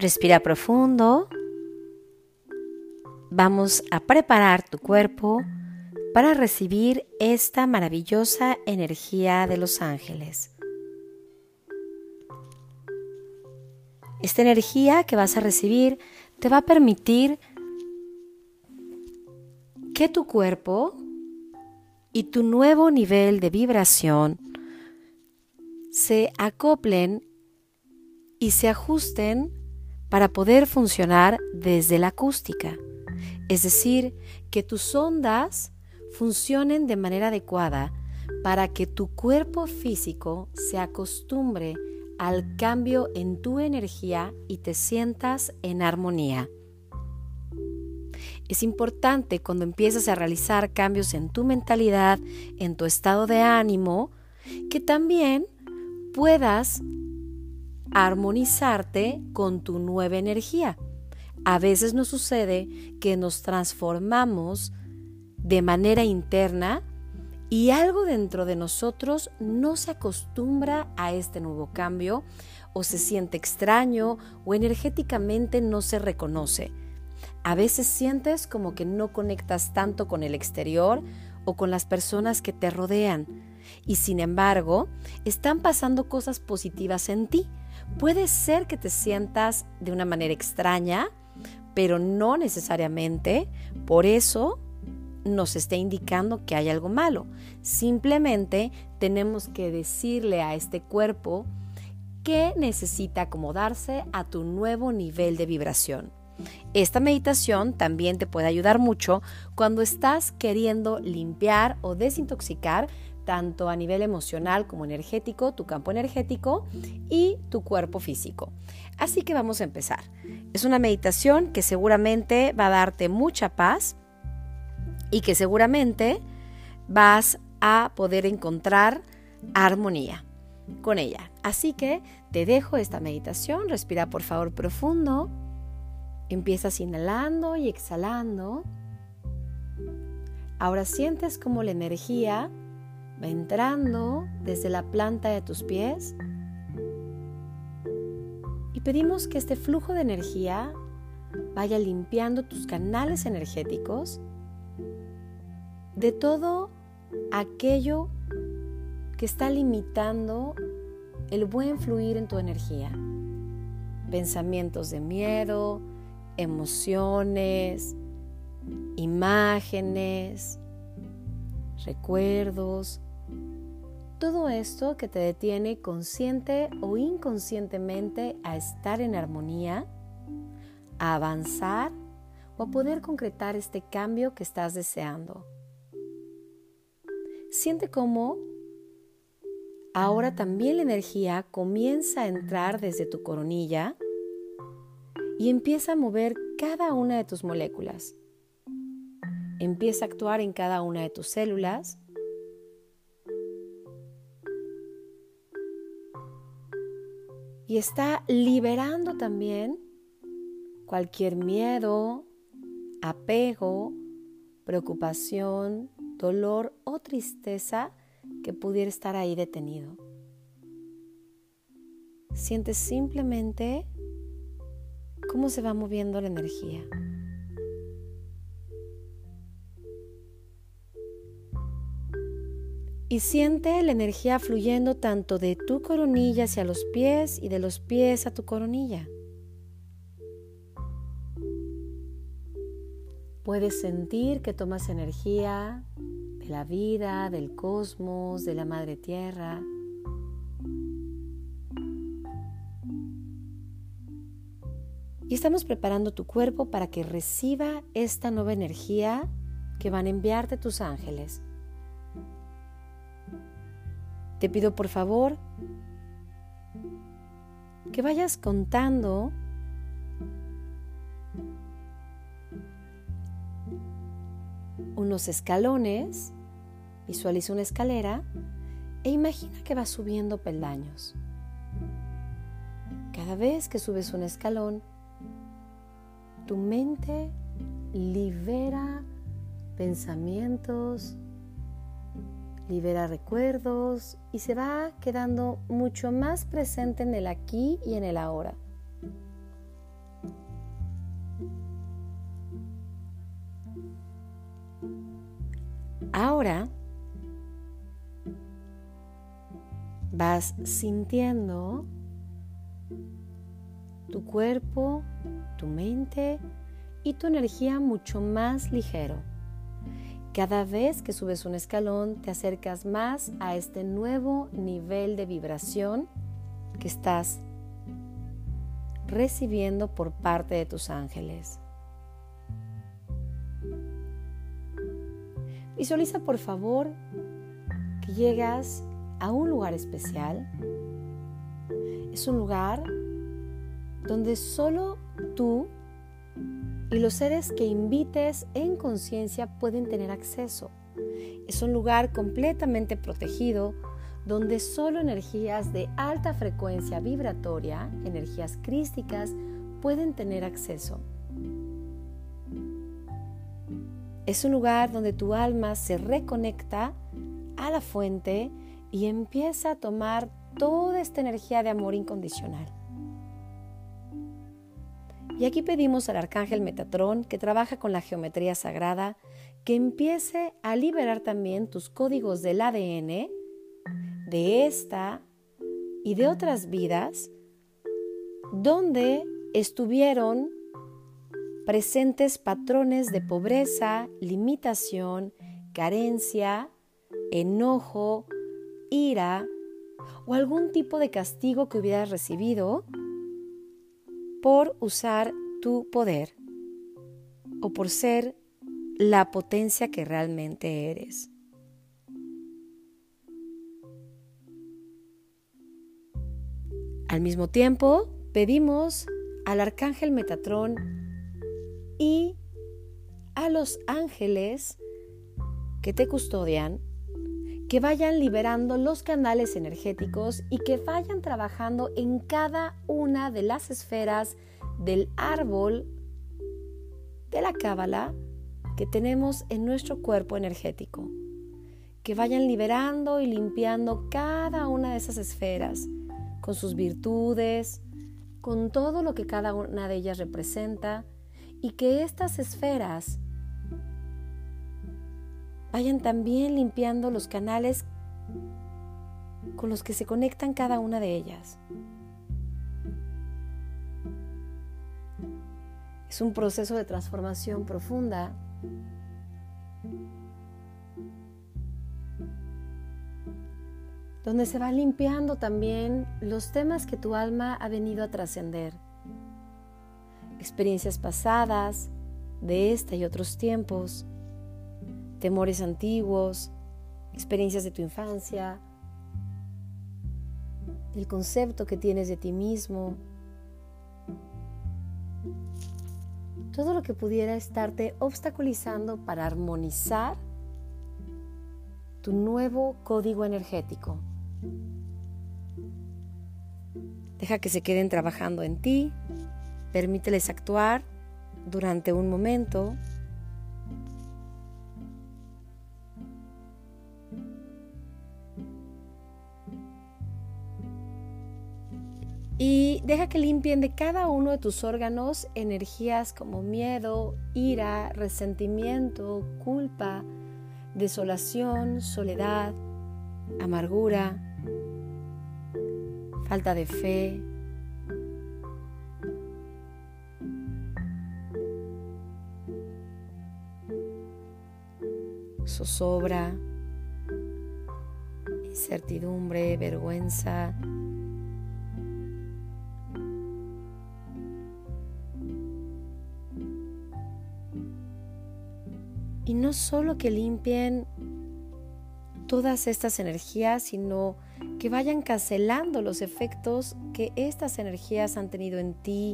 Respira profundo. Vamos a preparar tu cuerpo para recibir esta maravillosa energía de los ángeles. Esta energía que vas a recibir te va a permitir que tu cuerpo y tu nuevo nivel de vibración se acoplen y se ajusten para poder funcionar desde la acústica. Es decir, que tus ondas funcionen de manera adecuada para que tu cuerpo físico se acostumbre al cambio en tu energía y te sientas en armonía. Es importante cuando empiezas a realizar cambios en tu mentalidad, en tu estado de ánimo, que también puedas armonizarte con tu nueva energía. A veces nos sucede que nos transformamos de manera interna y algo dentro de nosotros no se acostumbra a este nuevo cambio o se siente extraño o energéticamente no se reconoce. A veces sientes como que no conectas tanto con el exterior o con las personas que te rodean y sin embargo están pasando cosas positivas en ti Puede ser que te sientas de una manera extraña, pero no necesariamente por eso nos esté indicando que hay algo malo. Simplemente tenemos que decirle a este cuerpo que necesita acomodarse a tu nuevo nivel de vibración. Esta meditación también te puede ayudar mucho cuando estás queriendo limpiar o desintoxicar tanto a nivel emocional como energético, tu campo energético y tu cuerpo físico. Así que vamos a empezar. Es una meditación que seguramente va a darte mucha paz y que seguramente vas a poder encontrar armonía con ella. Así que te dejo esta meditación, respira por favor profundo, empiezas inhalando y exhalando. Ahora sientes como la energía Va entrando desde la planta de tus pies y pedimos que este flujo de energía vaya limpiando tus canales energéticos de todo aquello que está limitando el buen fluir en tu energía. Pensamientos de miedo, emociones, imágenes, recuerdos, todo esto que te detiene consciente o inconscientemente a estar en armonía, a avanzar o a poder concretar este cambio que estás deseando. Siente cómo ahora también la energía comienza a entrar desde tu coronilla y empieza a mover cada una de tus moléculas. Empieza a actuar en cada una de tus células y está liberando también cualquier miedo, apego, preocupación, dolor o tristeza que pudiera estar ahí detenido. Sientes simplemente cómo se va moviendo la energía. Y siente la energía fluyendo tanto de tu coronilla hacia los pies y de los pies a tu coronilla. Puedes sentir que tomas energía de la vida, del cosmos, de la madre tierra. Y estamos preparando tu cuerpo para que reciba esta nueva energía que van a enviarte tus ángeles. Te pido por favor que vayas contando unos escalones, visualiza una escalera e imagina que vas subiendo peldaños. Cada vez que subes un escalón, tu mente libera pensamientos, libera recuerdos y se va quedando mucho más presente en el aquí y en el ahora. Ahora vas sintiendo tu cuerpo, tu mente y tu energía mucho más ligero. Cada vez que subes un escalón te acercas más a este nuevo nivel de vibración que estás recibiendo por parte de tus ángeles. Visualiza por favor que llegas a un lugar especial. Es un lugar donde solo tú y los seres que invites en conciencia pueden tener acceso. Es un lugar completamente protegido donde solo energías de alta frecuencia vibratoria, energías crísticas, pueden tener acceso. Es un lugar donde tu alma se reconecta a la fuente y empieza a tomar toda esta energía de amor incondicional. Y aquí pedimos al arcángel Metatrón, que trabaja con la geometría sagrada, que empiece a liberar también tus códigos del ADN de esta y de otras vidas donde estuvieron presentes patrones de pobreza, limitación, carencia, enojo, ira o algún tipo de castigo que hubieras recibido por usar tu poder o por ser la potencia que realmente eres. Al mismo tiempo, pedimos al arcángel Metatrón y a los ángeles que te custodian que vayan liberando los canales energéticos y que vayan trabajando en cada una de las esferas del árbol de la cábala que tenemos en nuestro cuerpo energético. Que vayan liberando y limpiando cada una de esas esferas con sus virtudes, con todo lo que cada una de ellas representa y que estas esferas vayan también limpiando los canales con los que se conectan cada una de ellas. Es un proceso de transformación profunda. Donde se va limpiando también los temas que tu alma ha venido a trascender, experiencias pasadas de esta y otros tiempos, temores antiguos, experiencias de tu infancia, el concepto que tienes de ti mismo, todo lo que pudiera estarte obstaculizando para armonizar tu nuevo código energético. Deja que se queden trabajando en ti, permíteles actuar durante un momento Y deja que limpien de cada uno de tus órganos energías como miedo, ira, resentimiento, culpa, desolación, soledad, amargura, falta de fe. zozobra, incertidumbre, vergüenza, Y no solo que limpien todas estas energías, sino que vayan cancelando los efectos que estas energías han tenido en ti,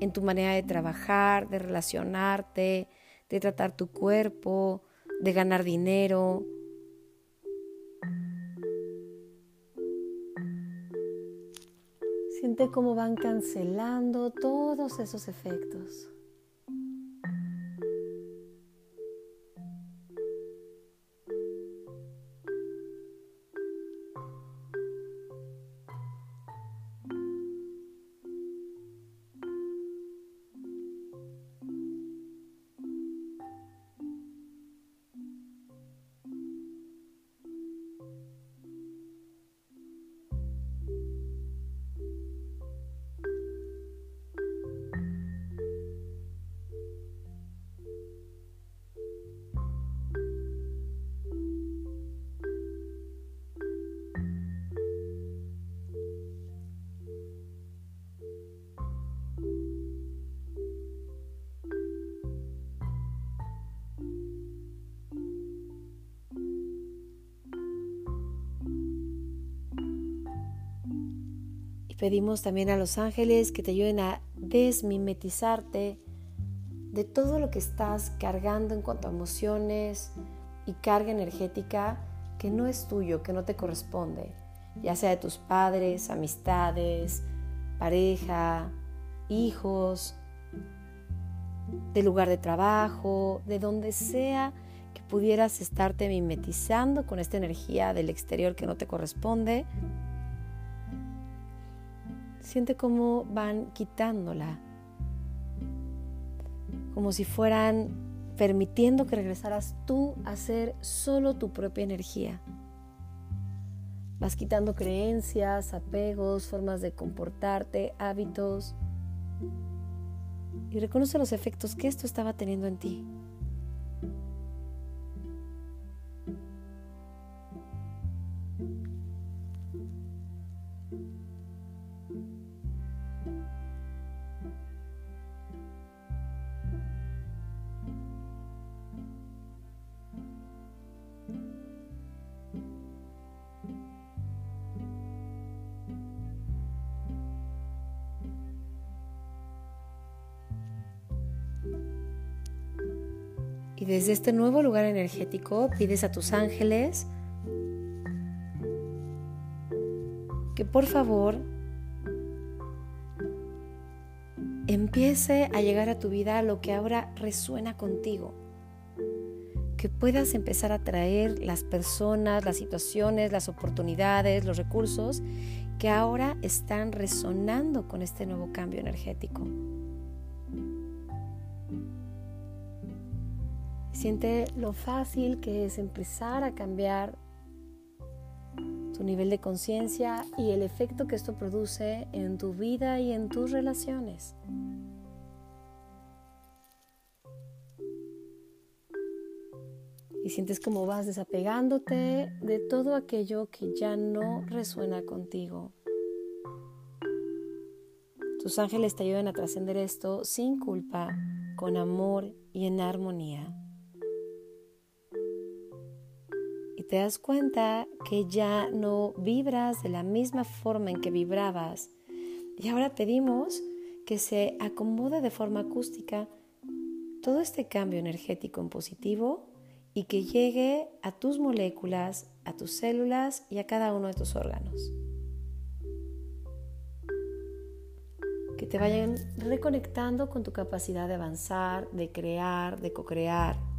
en tu manera de trabajar, de relacionarte, de tratar tu cuerpo, de ganar dinero. Siente cómo van cancelando todos esos efectos. Pedimos también a los ángeles que te ayuden a desmimetizarte de todo lo que estás cargando en cuanto a emociones y carga energética que no es tuyo, que no te corresponde, ya sea de tus padres, amistades, pareja, hijos, del lugar de trabajo, de donde sea que pudieras estarte mimetizando con esta energía del exterior que no te corresponde. Siente cómo van quitándola, como si fueran permitiendo que regresaras tú a ser solo tu propia energía. Vas quitando creencias, apegos, formas de comportarte, hábitos y reconoce los efectos que esto estaba teniendo en ti. Y desde este nuevo lugar energético pides a tus ángeles que por favor empiece a llegar a tu vida lo que ahora resuena contigo. Que puedas empezar a traer las personas, las situaciones, las oportunidades, los recursos que ahora están resonando con este nuevo cambio energético. Siente lo fácil que es empezar a cambiar tu nivel de conciencia y el efecto que esto produce en tu vida y en tus relaciones. Y sientes como vas desapegándote de todo aquello que ya no resuena contigo. Tus ángeles te ayudan a trascender esto sin culpa, con amor y en armonía. Te das cuenta que ya no vibras de la misma forma en que vibrabas. Y ahora pedimos que se acomode de forma acústica todo este cambio energético en positivo y que llegue a tus moléculas, a tus células y a cada uno de tus órganos. Que te vayan reconectando con tu capacidad de avanzar, de crear, de co-crear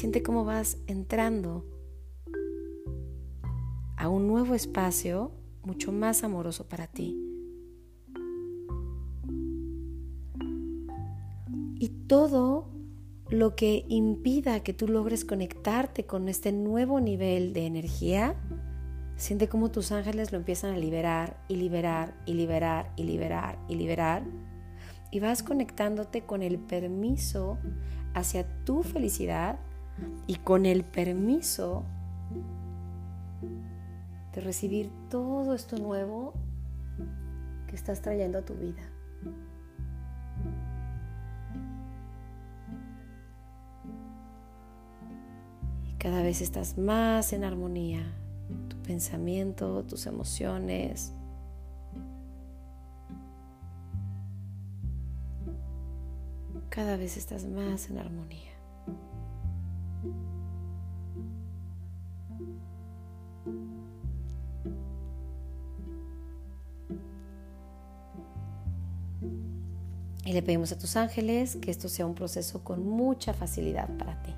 Siente cómo vas entrando a un nuevo espacio mucho más amoroso para ti. Y todo lo que impida que tú logres conectarte con este nuevo nivel de energía, siente cómo tus ángeles lo empiezan a liberar y liberar y liberar y liberar y liberar. Y vas conectándote con el permiso hacia tu felicidad y con el permiso de recibir todo esto nuevo que estás trayendo a tu vida. Y cada vez estás más en armonía, tu pensamiento, tus emociones. Cada vez estás más en armonía. Y le pedimos a tus ángeles que esto sea un proceso con mucha facilidad para ti.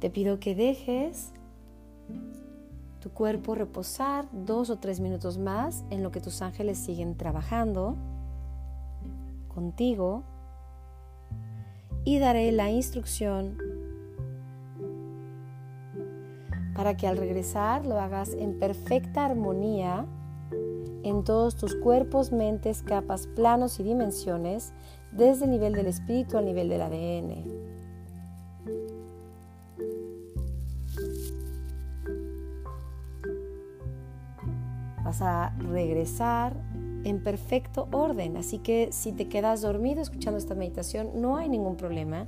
Te pido que dejes tu cuerpo reposar dos o tres minutos más en lo que tus ángeles siguen trabajando contigo y daré la instrucción para que al regresar lo hagas en perfecta armonía en todos tus cuerpos, mentes, capas, planos y dimensiones, desde el nivel del espíritu al nivel del ADN. Vas a regresar en perfecto orden. Así que si te quedas dormido escuchando esta meditación, no hay ningún problema.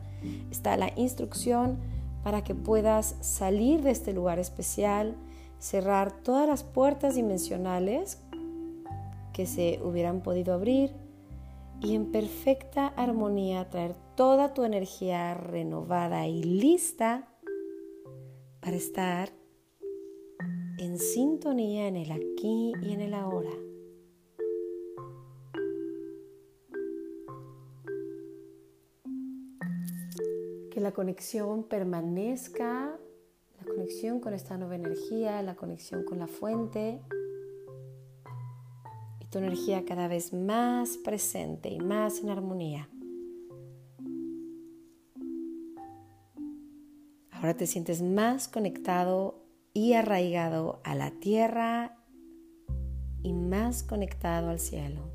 Está la instrucción para que puedas salir de este lugar especial, cerrar todas las puertas dimensionales que se hubieran podido abrir y en perfecta armonía traer toda tu energía renovada y lista para estar en sintonía en el aquí y en el ahora. Que la conexión permanezca, la conexión con esta nueva energía, la conexión con la fuente y tu energía cada vez más presente y más en armonía. Ahora te sientes más conectado y arraigado a la tierra y más conectado al cielo.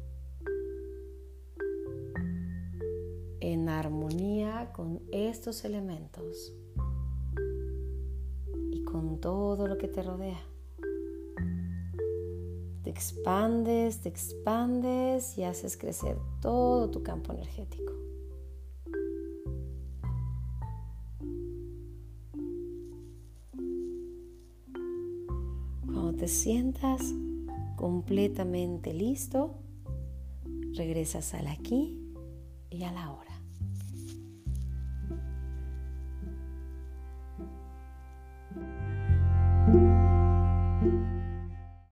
En armonía con estos elementos y con todo lo que te rodea. Te expandes, te expandes y haces crecer todo tu campo energético. te sientas completamente listo, regresas al aquí y a la hora.